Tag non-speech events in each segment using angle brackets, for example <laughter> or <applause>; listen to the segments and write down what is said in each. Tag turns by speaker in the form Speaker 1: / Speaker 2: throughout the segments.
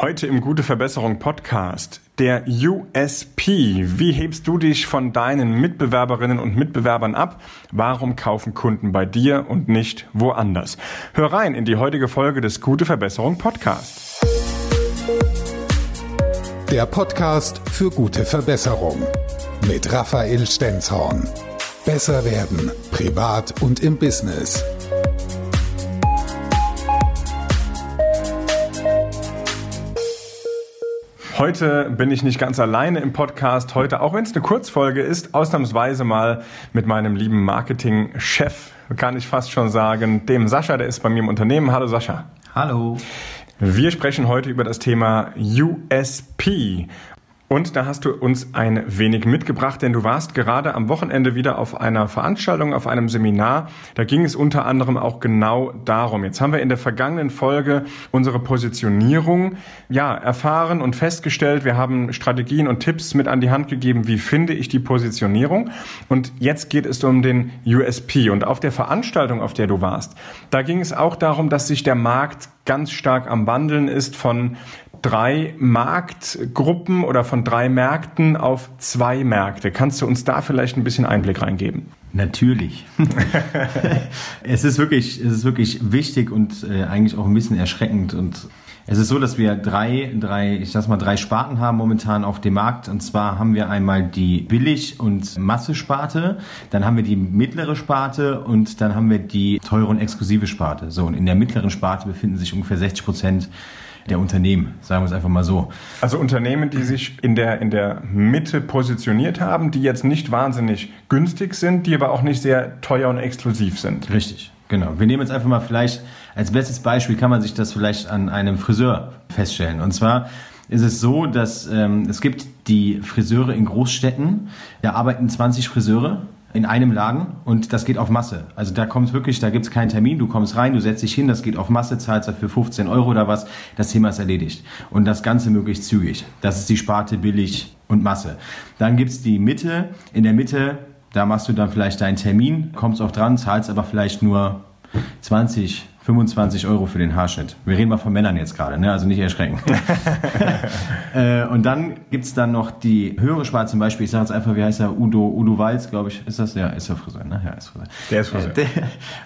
Speaker 1: Heute im Gute Verbesserung Podcast der USP. Wie hebst du dich von deinen Mitbewerberinnen und Mitbewerbern ab? Warum kaufen Kunden bei dir und nicht woanders? Hör rein in die heutige Folge des Gute Verbesserung Podcast.
Speaker 2: Der Podcast für gute Verbesserung mit Raphael Stenzhorn. Besser werden, privat und im Business.
Speaker 1: Heute bin ich nicht ganz alleine im Podcast. Heute, auch wenn es eine Kurzfolge ist, ausnahmsweise mal mit meinem lieben Marketing-Chef, kann ich fast schon sagen, dem Sascha, der ist bei mir im Unternehmen. Hallo Sascha.
Speaker 3: Hallo.
Speaker 1: Wir sprechen heute über das Thema USP. Und da hast du uns ein wenig mitgebracht, denn du warst gerade am Wochenende wieder auf einer Veranstaltung, auf einem Seminar. Da ging es unter anderem auch genau darum. Jetzt haben wir in der vergangenen Folge unsere Positionierung ja erfahren und festgestellt. Wir haben Strategien und Tipps mit an die Hand gegeben, wie finde ich die Positionierung. Und jetzt geht es um den USP. Und auf der Veranstaltung, auf der du warst, da ging es auch darum, dass sich der Markt ganz stark am Wandeln ist von drei Marktgruppen oder von drei Märkten auf zwei Märkte. Kannst du uns da vielleicht ein bisschen Einblick reingeben?
Speaker 3: Natürlich. <laughs> <laughs> es ist wirklich, es ist wirklich wichtig und äh, eigentlich auch ein bisschen erschreckend und es ist so, dass wir drei, drei, ich sag mal, drei Sparten haben momentan auf dem Markt. Und zwar haben wir einmal die Billig- und Masse-Sparte, dann haben wir die mittlere Sparte und dann haben wir die teure und exklusive Sparte. So, und in der mittleren Sparte befinden sich ungefähr 60 Prozent der Unternehmen, sagen wir es einfach mal so.
Speaker 1: Also Unternehmen, die sich in der, in der Mitte positioniert haben, die jetzt nicht wahnsinnig günstig sind, die aber auch nicht sehr teuer und exklusiv sind.
Speaker 3: Richtig, genau. Wir nehmen jetzt einfach mal vielleicht, als bestes Beispiel kann man sich das vielleicht an einem Friseur feststellen. Und zwar ist es so, dass ähm, es gibt die Friseure in Großstädten, da arbeiten 20 Friseure in einem Laden und das geht auf Masse. Also da kommt wirklich, da gibt's keinen Termin, du kommst rein, du setzt dich hin, das geht auf Masse, zahlst dafür 15 Euro oder was, das Thema ist erledigt. Und das Ganze möglichst zügig. Das ist die Sparte billig und Masse. Dann gibt's die Mitte. In der Mitte, da machst du dann vielleicht deinen Termin, kommst auch dran, zahlst aber vielleicht nur 20, 25 Euro für den Haarschnitt. Wir reden mal von Männern jetzt gerade, ne? also nicht erschrecken. <laughs> äh, und dann gibt's dann noch die höhere Sparte, zum Beispiel, ich sage jetzt einfach, wie heißt er, Udo, Udo Walz, glaube ich, ist das? Ja, ist der Friseur, ne? Ja, ist Friseur.
Speaker 1: Der ist Friseur. Äh, der,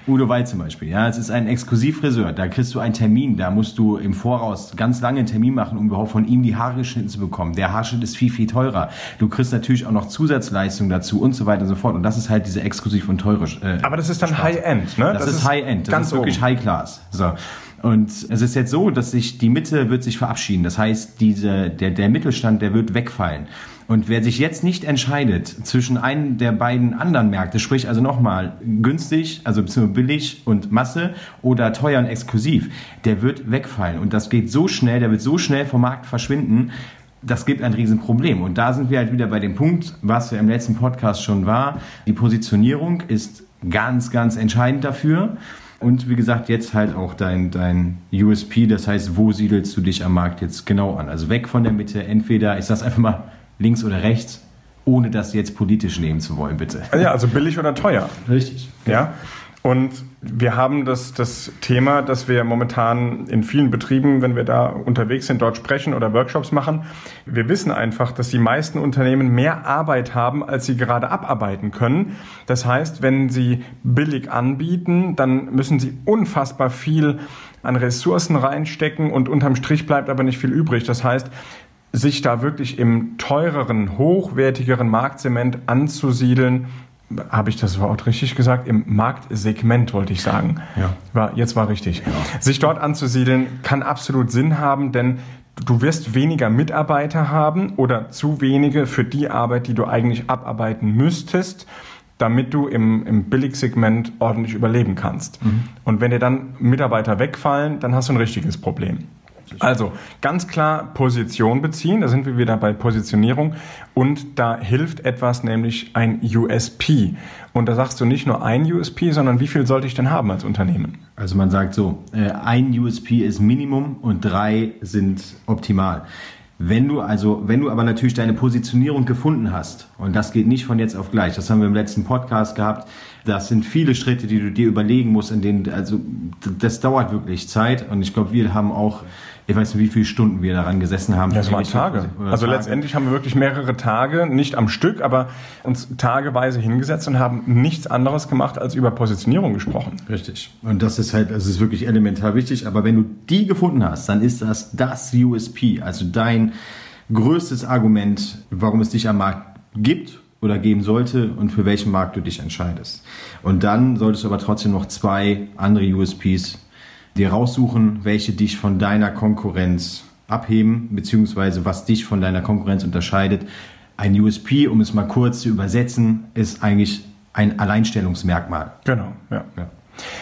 Speaker 3: Udo Walz zum Beispiel, ja, es ist ein Exklusivfriseur, da kriegst du einen Termin, da musst du im Voraus ganz lange einen Termin machen, um überhaupt von ihm die Haare geschnitten zu bekommen. Der Haarschnitt ist viel, viel teurer. Du kriegst natürlich auch noch Zusatzleistungen dazu und so weiter und so fort. Und das ist halt diese exklusiv und teure
Speaker 1: äh, Aber das ist dann High-End, ne?
Speaker 3: Das, das ist, ist High-End, das ganz ist wirklich High-Class. So. Und es ist jetzt so, dass sich die Mitte wird sich verabschieden. Das heißt, diese, der, der Mittelstand, der wird wegfallen. Und wer sich jetzt nicht entscheidet zwischen einem der beiden anderen Märkte, sprich also nochmal günstig, also billig und Masse oder teuer und exklusiv, der wird wegfallen. Und das geht so schnell, der wird so schnell vom Markt verschwinden, das gibt ein Riesenproblem. Und da sind wir halt wieder bei dem Punkt, was ja im letzten Podcast schon war. Die Positionierung ist ganz, ganz entscheidend dafür. Und wie gesagt, jetzt halt auch dein, dein USP, das heißt, wo siedelst du dich am Markt jetzt genau an? Also weg von der Mitte, entweder, ich sag's einfach mal, links oder rechts, ohne das jetzt politisch nehmen zu wollen, bitte.
Speaker 1: Ja, also billig oder teuer.
Speaker 3: Richtig.
Speaker 1: Ja. Und wir haben das, das Thema, dass wir momentan in vielen Betrieben, wenn wir da unterwegs sind, dort sprechen oder Workshops machen. Wir wissen einfach, dass die meisten Unternehmen mehr Arbeit haben, als sie gerade abarbeiten können. Das heißt, wenn sie billig anbieten, dann müssen sie unfassbar viel an Ressourcen reinstecken und unterm Strich bleibt aber nicht viel übrig. Das heißt, sich da wirklich im teureren, hochwertigeren Marktzement anzusiedeln, habe ich das Wort richtig gesagt? Im Marktsegment wollte ich sagen. Ja. War, jetzt war richtig. Ja. Sich dort anzusiedeln kann absolut Sinn haben, denn du wirst weniger Mitarbeiter haben oder zu wenige für die Arbeit, die du eigentlich abarbeiten müsstest, damit du im, im Billigsegment ordentlich überleben kannst. Mhm. Und wenn dir dann Mitarbeiter wegfallen, dann hast du ein richtiges Problem. Also ganz klar Position beziehen, da sind wir wieder bei Positionierung und da hilft etwas, nämlich ein USP. Und da sagst du nicht nur ein USP, sondern wie viel sollte ich denn haben als Unternehmen?
Speaker 3: Also man sagt so, äh, ein USP ist Minimum und drei sind optimal. Wenn du also, wenn du aber natürlich deine Positionierung gefunden hast, und das geht nicht von jetzt auf gleich, das haben wir im letzten Podcast gehabt, das sind viele Schritte, die du dir überlegen musst, in denen, also das dauert wirklich Zeit und ich glaube, wir haben auch ich weiß nicht, wie viele Stunden wir daran gesessen haben.
Speaker 1: Ja, es waren Tage. Also Tage. letztendlich haben wir wirklich mehrere Tage, nicht am Stück, aber uns tageweise hingesetzt und haben nichts anderes gemacht, als über Positionierung gesprochen.
Speaker 3: Richtig. Und das ist halt, das ist wirklich elementar wichtig. Aber wenn du die gefunden hast, dann ist das das USP, also dein größtes Argument, warum es dich am Markt gibt oder geben sollte und für welchen Markt du dich entscheidest. Und dann solltest du aber trotzdem noch zwei andere USPs dir raussuchen, welche dich von deiner Konkurrenz abheben, beziehungsweise was dich von deiner Konkurrenz unterscheidet. Ein USP, um es mal kurz zu übersetzen, ist eigentlich ein Alleinstellungsmerkmal.
Speaker 1: Genau, ja. ja.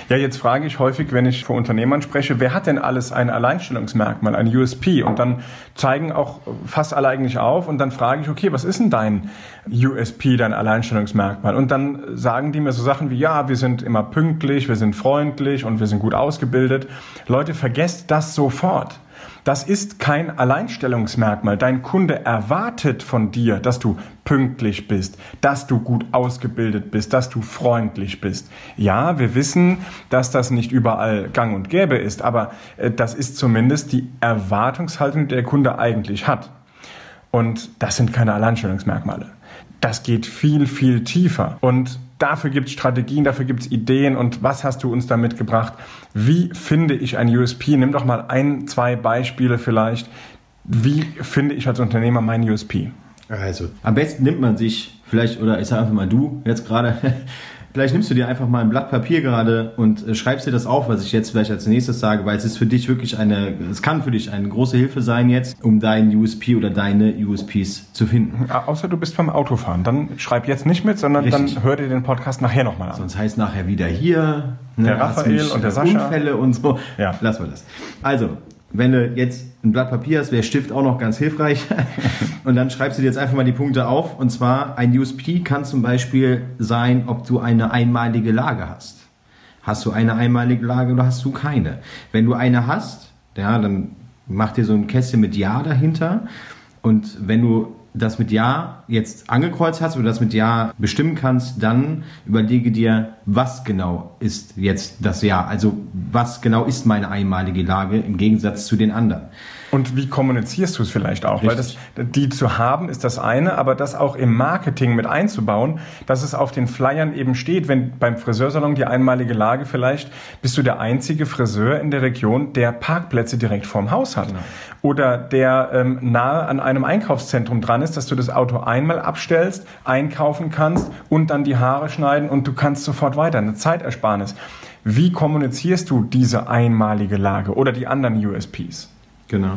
Speaker 1: Ja, jetzt frage ich häufig, wenn ich vor Unternehmern spreche, wer hat denn alles ein Alleinstellungsmerkmal, ein USP? Und dann zeigen auch fast alle eigentlich auf und dann frage ich, okay, was ist denn dein USP, dein Alleinstellungsmerkmal? Und dann sagen die mir so Sachen wie, ja, wir sind immer pünktlich, wir sind freundlich und wir sind gut ausgebildet. Leute, vergesst das sofort. Das ist kein Alleinstellungsmerkmal. Dein Kunde erwartet von dir, dass du pünktlich bist, dass du gut ausgebildet bist, dass du freundlich bist. Ja, wir wissen, dass das nicht überall gang und gäbe ist, aber äh, das ist zumindest die Erwartungshaltung, die der Kunde eigentlich hat. Und das sind keine Alleinstellungsmerkmale. Das geht viel, viel tiefer. Und dafür gibt es Strategien, dafür gibt es Ideen und was hast du uns da mitgebracht? Wie finde ich ein USP? Nimm doch mal ein, zwei Beispiele vielleicht. Wie finde ich als Unternehmer mein USP?
Speaker 3: Also, am besten nimmt man sich vielleicht, oder ich sage einfach mal du jetzt gerade, Vielleicht nimmst du dir einfach mal ein Blatt Papier gerade und äh, schreibst dir das auf, was ich jetzt vielleicht als nächstes sage, weil es ist für dich wirklich eine, es kann für dich eine große Hilfe sein jetzt, um deinen USP oder deine USPs zu finden.
Speaker 1: Außer du bist beim Autofahren, dann schreib jetzt nicht mit, sondern Richtig. dann hör dir den Podcast nachher nochmal an.
Speaker 3: Sonst heißt nachher wieder hier,
Speaker 1: ne, der Raphael und der Sascha.
Speaker 3: Unfälle und so. Ja. Lassen wir das. Also, wenn du jetzt ein Blatt Papier hast, wäre Stift auch noch ganz hilfreich. <laughs> und dann schreibst du dir jetzt einfach mal die Punkte auf. Und zwar ein USP kann zum Beispiel sein, ob du eine einmalige Lage hast. Hast du eine einmalige Lage oder hast du keine? Wenn du eine hast, ja, dann mach dir so ein Kästchen mit Ja dahinter. Und wenn du das mit Ja jetzt angekreuzt hast oder das mit Ja bestimmen kannst, dann überlege dir, was genau ist jetzt das Ja. Also was genau ist meine einmalige Lage im Gegensatz zu den anderen.
Speaker 1: Und wie kommunizierst du es vielleicht auch? Richtig. Weil das, die zu haben ist das eine, aber das auch im Marketing mit einzubauen, dass es auf den Flyern eben steht, wenn beim Friseursalon die einmalige Lage vielleicht, bist du der einzige Friseur in der Region, der Parkplätze direkt vorm Haus hat. Genau. Oder der ähm, nahe an einem Einkaufszentrum dran ist, dass du das Auto einmal abstellst, einkaufen kannst und dann die Haare schneiden und du kannst sofort weiter. Eine Zeitersparnis. Wie kommunizierst du diese einmalige Lage oder die anderen USPs?
Speaker 3: Genau.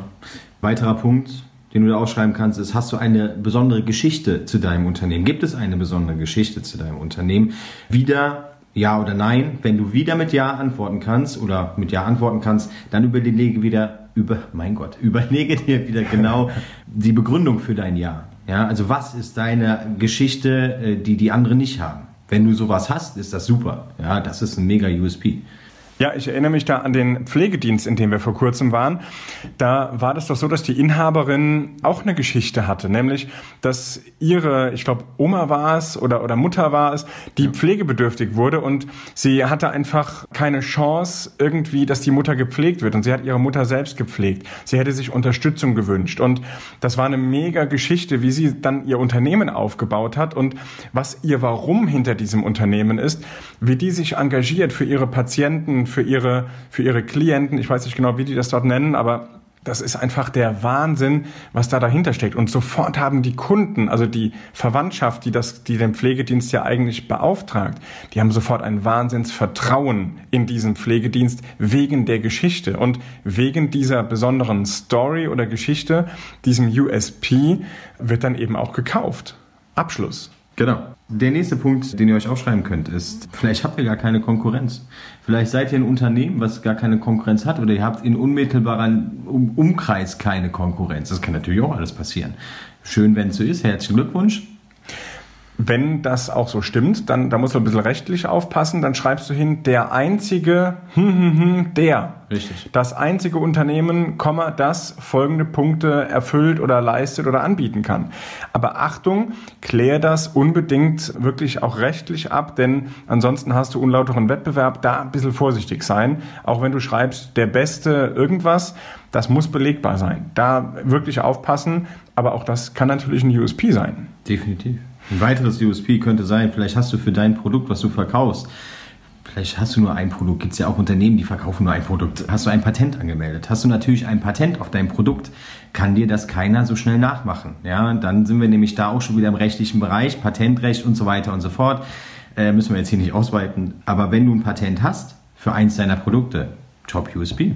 Speaker 3: Weiterer Punkt, den du da aufschreiben kannst, ist, hast du eine besondere Geschichte zu deinem Unternehmen? Gibt es eine besondere Geschichte zu deinem Unternehmen? Wieder ja oder nein. Wenn du wieder mit Ja antworten kannst oder mit Ja antworten kannst, dann überlege wieder über, mein Gott, <laughs> überlege dir wieder genau <laughs> die Begründung für dein Ja. Ja, also was ist deine Geschichte, äh, die die anderen nicht haben? Wenn du sowas hast, ist das super. Ja, das ist ein mega USP.
Speaker 1: Ja, ich erinnere mich da an den Pflegedienst, in dem wir vor kurzem waren. Da war das doch so, dass die Inhaberin auch eine Geschichte hatte, nämlich, dass ihre, ich glaube, Oma war es oder, oder Mutter war es, die ja. pflegebedürftig wurde und sie hatte einfach keine Chance irgendwie, dass die Mutter gepflegt wird und sie hat ihre Mutter selbst gepflegt. Sie hätte sich Unterstützung gewünscht und das war eine mega Geschichte, wie sie dann ihr Unternehmen aufgebaut hat und was ihr Warum hinter diesem Unternehmen ist, wie die sich engagiert für ihre Patienten, für ihre, für ihre Klienten. Ich weiß nicht genau, wie die das dort nennen, aber das ist einfach der Wahnsinn, was da dahinter steckt. Und sofort haben die Kunden, also die Verwandtschaft, die das, die den Pflegedienst ja eigentlich beauftragt, die haben sofort ein Wahnsinnsvertrauen in diesen Pflegedienst wegen der Geschichte und wegen dieser besonderen Story oder Geschichte, diesem USP, wird dann eben auch gekauft. Abschluss.
Speaker 3: Genau. Der nächste Punkt, den ihr euch aufschreiben könnt, ist, vielleicht habt ihr gar keine Konkurrenz. Vielleicht seid ihr ein Unternehmen, was gar keine Konkurrenz hat oder ihr habt in unmittelbaren Umkreis keine Konkurrenz. Das kann natürlich auch alles passieren. Schön, wenn es so ist. Herzlichen Glückwunsch.
Speaker 1: Wenn das auch so stimmt, dann da musst du ein bisschen rechtlich aufpassen, dann schreibst du hin, der einzige, hm, hm, hm, der.
Speaker 3: Richtig.
Speaker 1: Das einzige Unternehmen, Komma, das folgende Punkte erfüllt oder leistet oder anbieten kann. Aber Achtung, klär das unbedingt wirklich auch rechtlich ab, denn ansonsten hast du unlauteren Wettbewerb, da ein bisschen vorsichtig sein. Auch wenn du schreibst, der beste irgendwas, das muss belegbar sein. Da wirklich aufpassen, aber auch das kann natürlich ein USP sein.
Speaker 3: Definitiv. Ein weiteres USP könnte sein, vielleicht hast du für dein Produkt, was du verkaufst, vielleicht hast du nur ein Produkt, gibt es ja auch Unternehmen, die verkaufen nur ein Produkt. Hast du ein Patent angemeldet? Hast du natürlich ein Patent auf dein Produkt, kann dir das keiner so schnell nachmachen. Ja, dann sind wir nämlich da auch schon wieder im rechtlichen Bereich, Patentrecht und so weiter und so fort. Äh, müssen wir jetzt hier nicht ausweiten. Aber wenn du ein Patent hast für eins deiner Produkte, Top USP.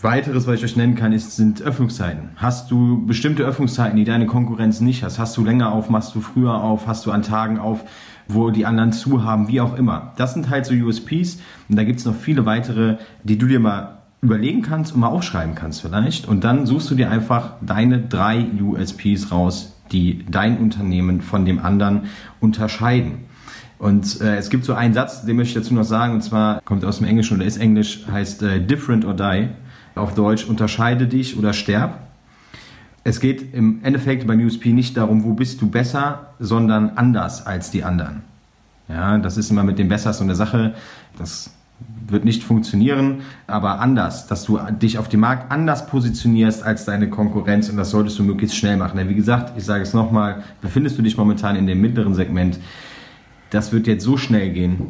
Speaker 3: Weiteres, was ich euch nennen kann, ist, sind Öffnungszeiten. Hast du bestimmte Öffnungszeiten, die deine Konkurrenz nicht hast? Hast du länger auf, machst du früher auf, hast du an Tagen auf, wo die anderen zu haben, wie auch immer. Das sind halt so USPs und da gibt es noch viele weitere, die du dir mal überlegen kannst und mal aufschreiben kannst vielleicht. Und dann suchst du dir einfach deine drei USPs raus, die dein Unternehmen von dem anderen unterscheiden. Und äh, es gibt so einen Satz, den möchte ich dazu noch sagen, und zwar kommt aus dem Englischen oder ist Englisch, heißt äh, different or die auf Deutsch unterscheide dich oder sterb. Es geht im Endeffekt beim USP nicht darum, wo bist du besser, sondern anders als die anderen. Ja, das ist immer mit dem Besser so eine Sache. Das wird nicht funktionieren, aber anders, dass du dich auf dem Markt anders positionierst als deine Konkurrenz und das solltest du möglichst schnell machen. Denn wie gesagt, ich sage es nochmal, befindest du dich momentan in dem mittleren Segment, das wird jetzt so schnell gehen,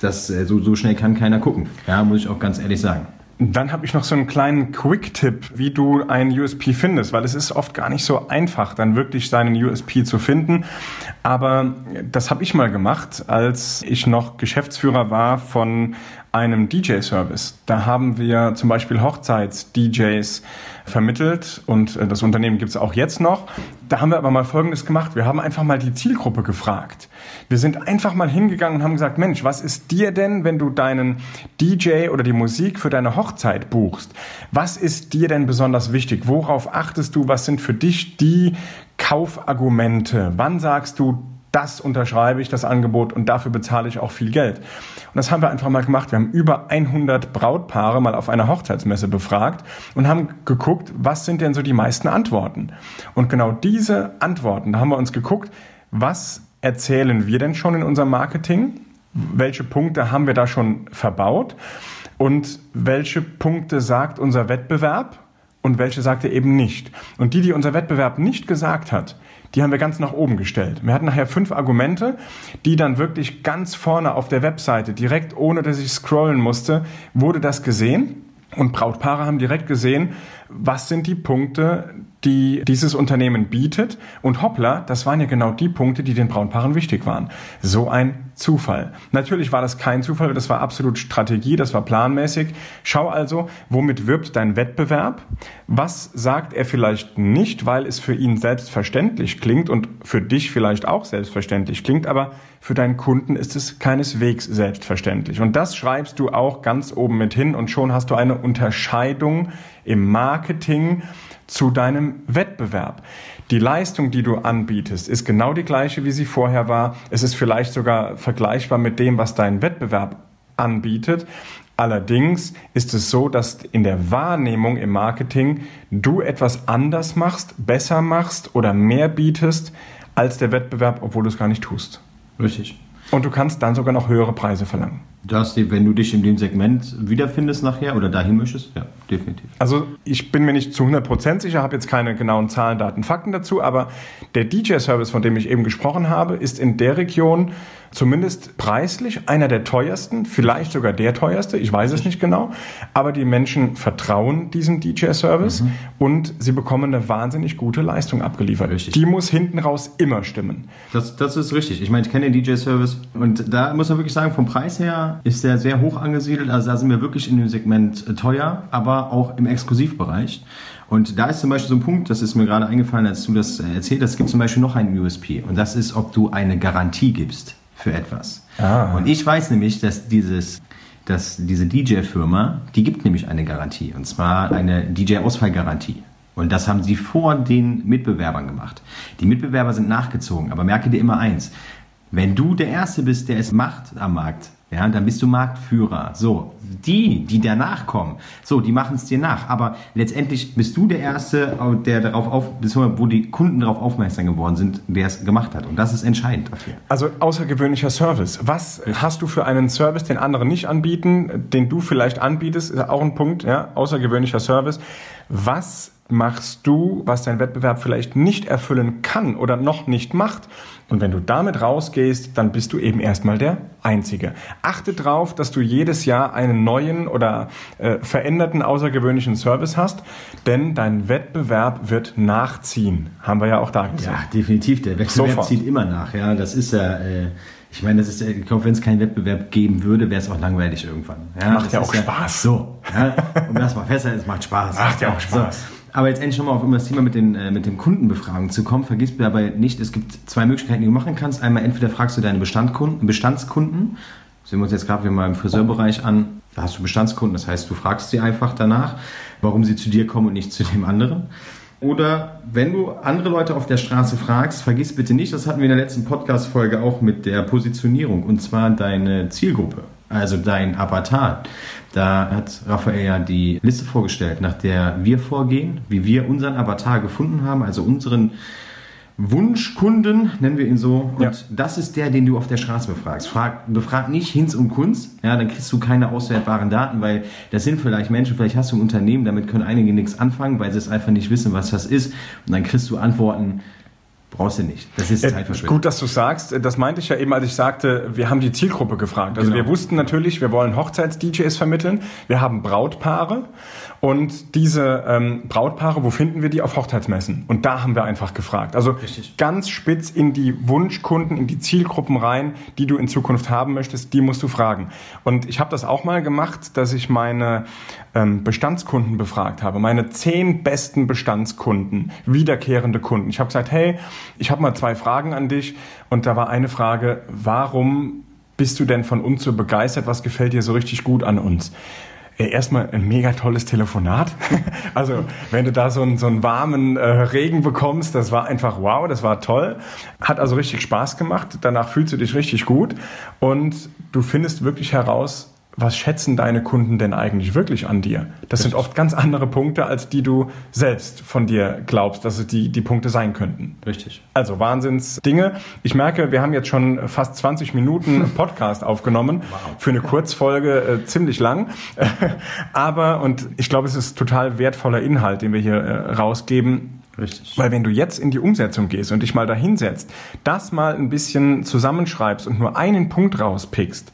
Speaker 3: dass äh, so, so schnell kann keiner gucken. Ja, muss ich auch ganz ehrlich sagen.
Speaker 1: Dann habe ich noch so einen kleinen Quick-Tipp, wie du einen USP findest, weil es ist oft gar nicht so einfach, dann wirklich seinen USP zu finden. Aber das habe ich mal gemacht, als ich noch Geschäftsführer war von einem DJ-Service. Da haben wir zum Beispiel Hochzeits-DJs vermittelt und äh, das Unternehmen gibt es auch jetzt noch. Da haben wir aber mal Folgendes gemacht. Wir haben einfach mal die Zielgruppe gefragt. Wir sind einfach mal hingegangen und haben gesagt, Mensch, was ist dir denn, wenn du deinen DJ oder die Musik für deine Hochzeit buchst? Was ist dir denn besonders wichtig? Worauf achtest du? Was sind für dich die Kaufargumente? Wann sagst du, das unterschreibe ich, das Angebot und dafür bezahle ich auch viel Geld. Und das haben wir einfach mal gemacht. Wir haben über 100 Brautpaare mal auf einer Hochzeitsmesse befragt und haben geguckt, was sind denn so die meisten Antworten. Und genau diese Antworten, da haben wir uns geguckt, was erzählen wir denn schon in unserem Marketing? Welche Punkte haben wir da schon verbaut? Und welche Punkte sagt unser Wettbewerb? Und welche sagt er eben nicht? Und die, die unser Wettbewerb nicht gesagt hat, die haben wir ganz nach oben gestellt. Wir hatten nachher fünf Argumente, die dann wirklich ganz vorne auf der Webseite, direkt ohne dass ich scrollen musste, wurde das gesehen. Und Brautpaare haben direkt gesehen, was sind die Punkte, die dieses Unternehmen bietet. Und hoppla, das waren ja genau die Punkte, die den Brautpaaren wichtig waren. So ein Zufall. Natürlich war das kein Zufall, das war absolut Strategie, das war planmäßig. Schau also, womit wirbt dein Wettbewerb? Was sagt er vielleicht nicht, weil es für ihn selbstverständlich klingt und für dich vielleicht auch selbstverständlich klingt, aber für deinen Kunden ist es keineswegs selbstverständlich. Und das schreibst du auch ganz oben mit hin und schon hast du eine Unterscheidung im Marketing zu deinem Wettbewerb. Die Leistung, die du anbietest, ist genau die gleiche, wie sie vorher war. Es ist vielleicht sogar vergleichbar mit dem, was dein Wettbewerb anbietet. Allerdings ist es so, dass in der Wahrnehmung im Marketing du etwas anders machst, besser machst oder mehr bietest als der Wettbewerb, obwohl du es gar nicht tust.
Speaker 3: Richtig.
Speaker 1: Und du kannst dann sogar noch höhere Preise verlangen.
Speaker 3: Das, wenn du dich in dem Segment wiederfindest nachher oder dahin möchtest, ja, definitiv.
Speaker 1: Also ich bin mir nicht zu 100% sicher, habe jetzt keine genauen Zahlen, Daten, Fakten dazu, aber der DJ-Service, von dem ich eben gesprochen habe, ist in der Region zumindest preislich einer der teuersten, vielleicht sogar der teuerste, ich weiß es nicht genau, aber die Menschen vertrauen diesem DJ-Service mhm. und sie bekommen eine wahnsinnig gute Leistung abgeliefert. Richtig. Die muss hinten raus immer stimmen.
Speaker 3: Das, das ist richtig. Ich meine, ich kenne den DJ-Service und da muss man wirklich sagen, vom Preis her ist der sehr hoch angesiedelt. Also da sind wir wirklich in dem Segment äh, teuer, aber auch im Exklusivbereich. Und da ist zum Beispiel so ein Punkt, das ist mir gerade eingefallen, als du das äh, erzählt hast, es gibt zum Beispiel noch einen USP und das ist, ob du eine Garantie gibst für etwas. Ah. Und ich weiß nämlich, dass dieses dass diese DJ-Firma, die gibt nämlich eine Garantie, und zwar eine DJ-Ausfallgarantie. Und das haben sie vor den Mitbewerbern gemacht. Die Mitbewerber sind nachgezogen, aber merke dir immer eins. Wenn du der Erste bist, der es macht am Markt, ja, dann bist du Marktführer. So, die, die danach kommen, so, die machen es dir nach. Aber letztendlich bist du der Erste, der darauf auf, wo die Kunden darauf aufmerksam geworden sind, der es gemacht hat. Und das ist entscheidend dafür.
Speaker 1: Also außergewöhnlicher Service. Was hast du für einen Service, den andere nicht anbieten, den du vielleicht anbietest? Ist auch ein Punkt, ja, außergewöhnlicher Service. Was machst du, was dein Wettbewerb vielleicht nicht erfüllen kann oder noch nicht macht. Und wenn du damit rausgehst, dann bist du eben erstmal der Einzige. Achte darauf, dass du jedes Jahr einen neuen oder äh, veränderten außergewöhnlichen Service hast, denn dein Wettbewerb wird nachziehen. Haben wir ja auch da
Speaker 3: gesagt. Ja, definitiv. Der Wettbewerb Sofort. zieht immer nach. Ja, das ist ja. Äh ich meine, das ist, ich glaube, wenn es keinen Wettbewerb geben würde, wäre es auch langweilig irgendwann.
Speaker 1: Ja, macht ja auch Spaß.
Speaker 3: so, ja, um das mal festzuhalten, es macht Spaß.
Speaker 1: Macht ja auch Spaß.
Speaker 3: So. Aber jetzt endlich nochmal auf das Thema mit den, äh, mit den Kundenbefragungen zu kommen. Vergiss dabei nicht, es gibt zwei Möglichkeiten, die du machen kannst. Einmal entweder fragst du deine Bestandkunden, Bestandskunden, sehen wir uns jetzt gerade mal im Friseurbereich an, da hast du Bestandskunden, das heißt, du fragst sie einfach danach, warum sie zu dir kommen und nicht zu dem anderen. Oder wenn du andere Leute auf der Straße fragst, vergiss bitte nicht, das hatten wir in der letzten Podcast-Folge auch mit der Positionierung, und zwar deine Zielgruppe, also dein Avatar. Da hat Raphael ja die Liste vorgestellt, nach der wir vorgehen, wie wir unseren Avatar gefunden haben, also unseren Wunschkunden, nennen wir ihn so. Und ja. das ist der, den du auf der Straße befragst. Frag, befrag nicht Hinz und Kunst, ja, dann kriegst du keine auswertbaren Daten, weil das sind vielleicht Menschen, vielleicht hast du ein Unternehmen, damit können einige nichts anfangen, weil sie es einfach nicht wissen, was das ist. Und dann kriegst du Antworten, Brauchst du nicht.
Speaker 1: Das ist äh, Zeitverschwendung. Gut, dass du sagst. Das meinte ich ja eben, als ich sagte, wir haben die Zielgruppe gefragt. Also genau. wir wussten natürlich, wir wollen Hochzeits-DJs vermitteln. Wir haben Brautpaare. Und diese ähm, Brautpaare, wo finden wir die? Auf Hochzeitsmessen. Und da haben wir einfach gefragt. Also Richtig. ganz spitz in die Wunschkunden, in die Zielgruppen rein, die du in Zukunft haben möchtest, die musst du fragen. Und ich habe das auch mal gemacht, dass ich meine Bestandskunden befragt habe. Meine zehn besten Bestandskunden, wiederkehrende Kunden. Ich habe gesagt, hey, ich habe mal zwei Fragen an dich und da war eine Frage, warum bist du denn von uns so begeistert? Was gefällt dir so richtig gut an uns? Erstmal ein mega tolles Telefonat. <laughs> Also wenn du da so einen, so einen warmen äh, Regen bekommst, das war einfach wow, das war toll. Hat also richtig Spaß gemacht. Danach fühlst du dich richtig gut und du findest wirklich heraus, was schätzen deine Kunden denn eigentlich wirklich an dir? Das Richtig. sind oft ganz andere Punkte, als die du selbst von dir glaubst, dass es die, die Punkte sein könnten.
Speaker 3: Richtig.
Speaker 1: Also Wahnsinnsdinge. Ich merke, wir haben jetzt schon fast 20 Minuten <laughs> Podcast aufgenommen. Wow. Für eine Kurzfolge äh, ziemlich lang. <laughs> Aber, und ich glaube, es ist total wertvoller Inhalt, den wir hier äh, rausgeben. Richtig. Weil wenn du jetzt in die Umsetzung gehst und dich mal dahinsetzt, das mal ein bisschen zusammenschreibst und nur einen Punkt rauspickst,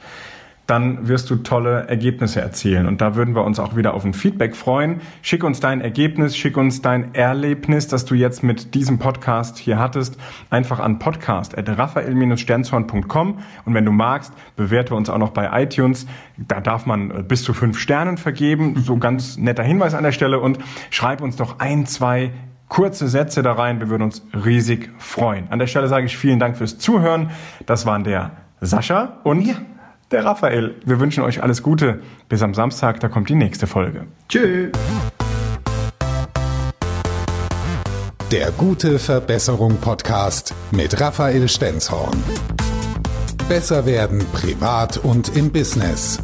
Speaker 1: dann wirst du tolle Ergebnisse erzielen. Und da würden wir uns auch wieder auf ein Feedback freuen. Schick uns dein Ergebnis, schick uns dein Erlebnis, das du jetzt mit diesem Podcast hier hattest, einfach an podcast.raphael-sternzorn.com. Und wenn du magst, bewerte uns auch noch bei iTunes. Da darf man äh, bis zu fünf Sternen vergeben. So <laughs> ganz netter Hinweis an der Stelle. Und schreib uns doch ein, zwei kurze Sätze da rein. Wir würden uns riesig freuen. An der Stelle sage ich vielen Dank fürs Zuhören. Das waren der Sascha und... Ja der Raphael. Wir wünschen euch alles Gute. Bis am Samstag, da kommt die nächste Folge.
Speaker 3: Tschüss.
Speaker 2: Der gute Verbesserung Podcast mit Raphael Stenzhorn. Besser werden privat und im Business.